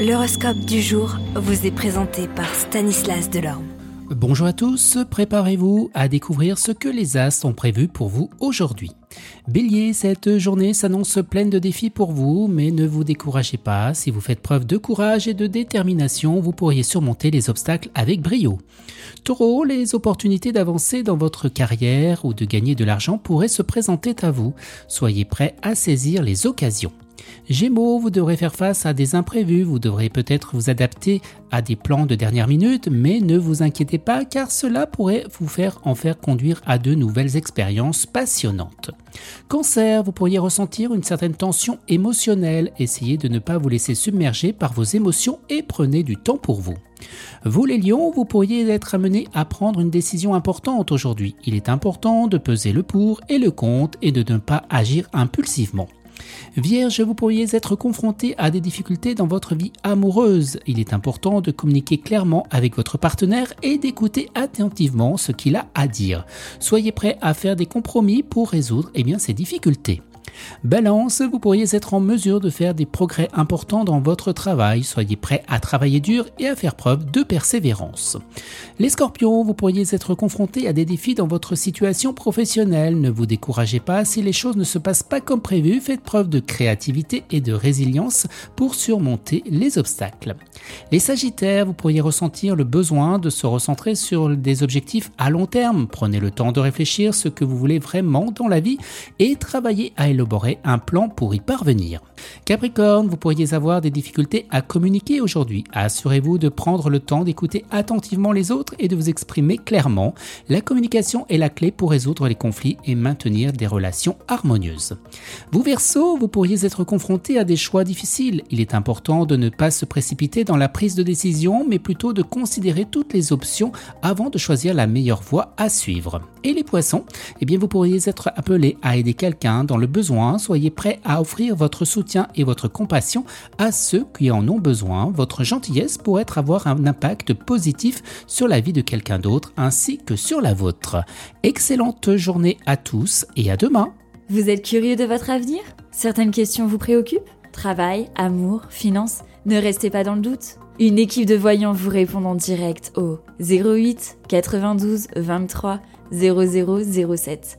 L'horoscope du jour vous est présenté par Stanislas Delorme. Bonjour à tous, préparez-vous à découvrir ce que les astres ont prévu pour vous aujourd'hui. Bélier, cette journée s'annonce pleine de défis pour vous, mais ne vous découragez pas, si vous faites preuve de courage et de détermination, vous pourriez surmonter les obstacles avec brio. Taureau, les opportunités d'avancer dans votre carrière ou de gagner de l'argent pourraient se présenter à vous, soyez prêt à saisir les occasions. Gémeaux, vous devrez faire face à des imprévus, vous devrez peut-être vous adapter à des plans de dernière minute, mais ne vous inquiétez pas car cela pourrait vous faire en faire conduire à de nouvelles expériences passionnantes. Cancer, vous pourriez ressentir une certaine tension émotionnelle, essayez de ne pas vous laisser submerger par vos émotions et prenez du temps pour vous. Vous les lions, vous pourriez être amené à prendre une décision importante aujourd'hui. Il est important de peser le pour et le contre et de ne pas agir impulsivement. Vierge, vous pourriez être confronté à des difficultés dans votre vie amoureuse. Il est important de communiquer clairement avec votre partenaire et d'écouter attentivement ce qu'il a à dire. Soyez prêt à faire des compromis pour résoudre eh bien, ces difficultés. Balance, vous pourriez être en mesure de faire des progrès importants dans votre travail. Soyez prêt à travailler dur et à faire preuve de persévérance. Les scorpions, vous pourriez être confrontés à des défis dans votre situation professionnelle. Ne vous découragez pas si les choses ne se passent pas comme prévu. Faites preuve de créativité et de résilience pour surmonter les obstacles. Les sagittaires, vous pourriez ressentir le besoin de se recentrer sur des objectifs à long terme. Prenez le temps de réfléchir ce que vous voulez vraiment dans la vie et travaillez à élaborer un plan pour y parvenir. Capricorne, vous pourriez avoir des difficultés à communiquer aujourd'hui. Assurez-vous de prendre le temps d'écouter attentivement les autres et de vous exprimer clairement. La communication est la clé pour résoudre les conflits et maintenir des relations harmonieuses. Vous Verseau, vous pourriez être confronté à des choix difficiles. Il est important de ne pas se précipiter dans la prise de décision, mais plutôt de considérer toutes les options avant de choisir la meilleure voie à suivre. Et les poissons, eh bien vous pourriez être appelé à aider quelqu'un dans le Soyez prêt à offrir votre soutien et votre compassion à ceux qui en ont besoin. Votre gentillesse pourrait avoir un impact positif sur la vie de quelqu'un d'autre ainsi que sur la vôtre. Excellente journée à tous et à demain. Vous êtes curieux de votre avenir? Certaines questions vous préoccupent? Travail, amour, finances Ne restez pas dans le doute. Une équipe de voyants vous répond en direct au 08 92 23 0007.